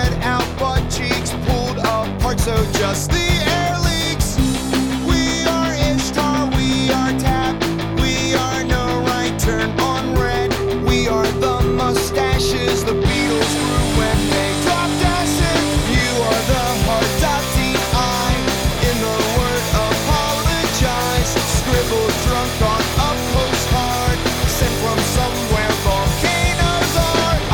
Spread out butt cheeks pulled apart, so just the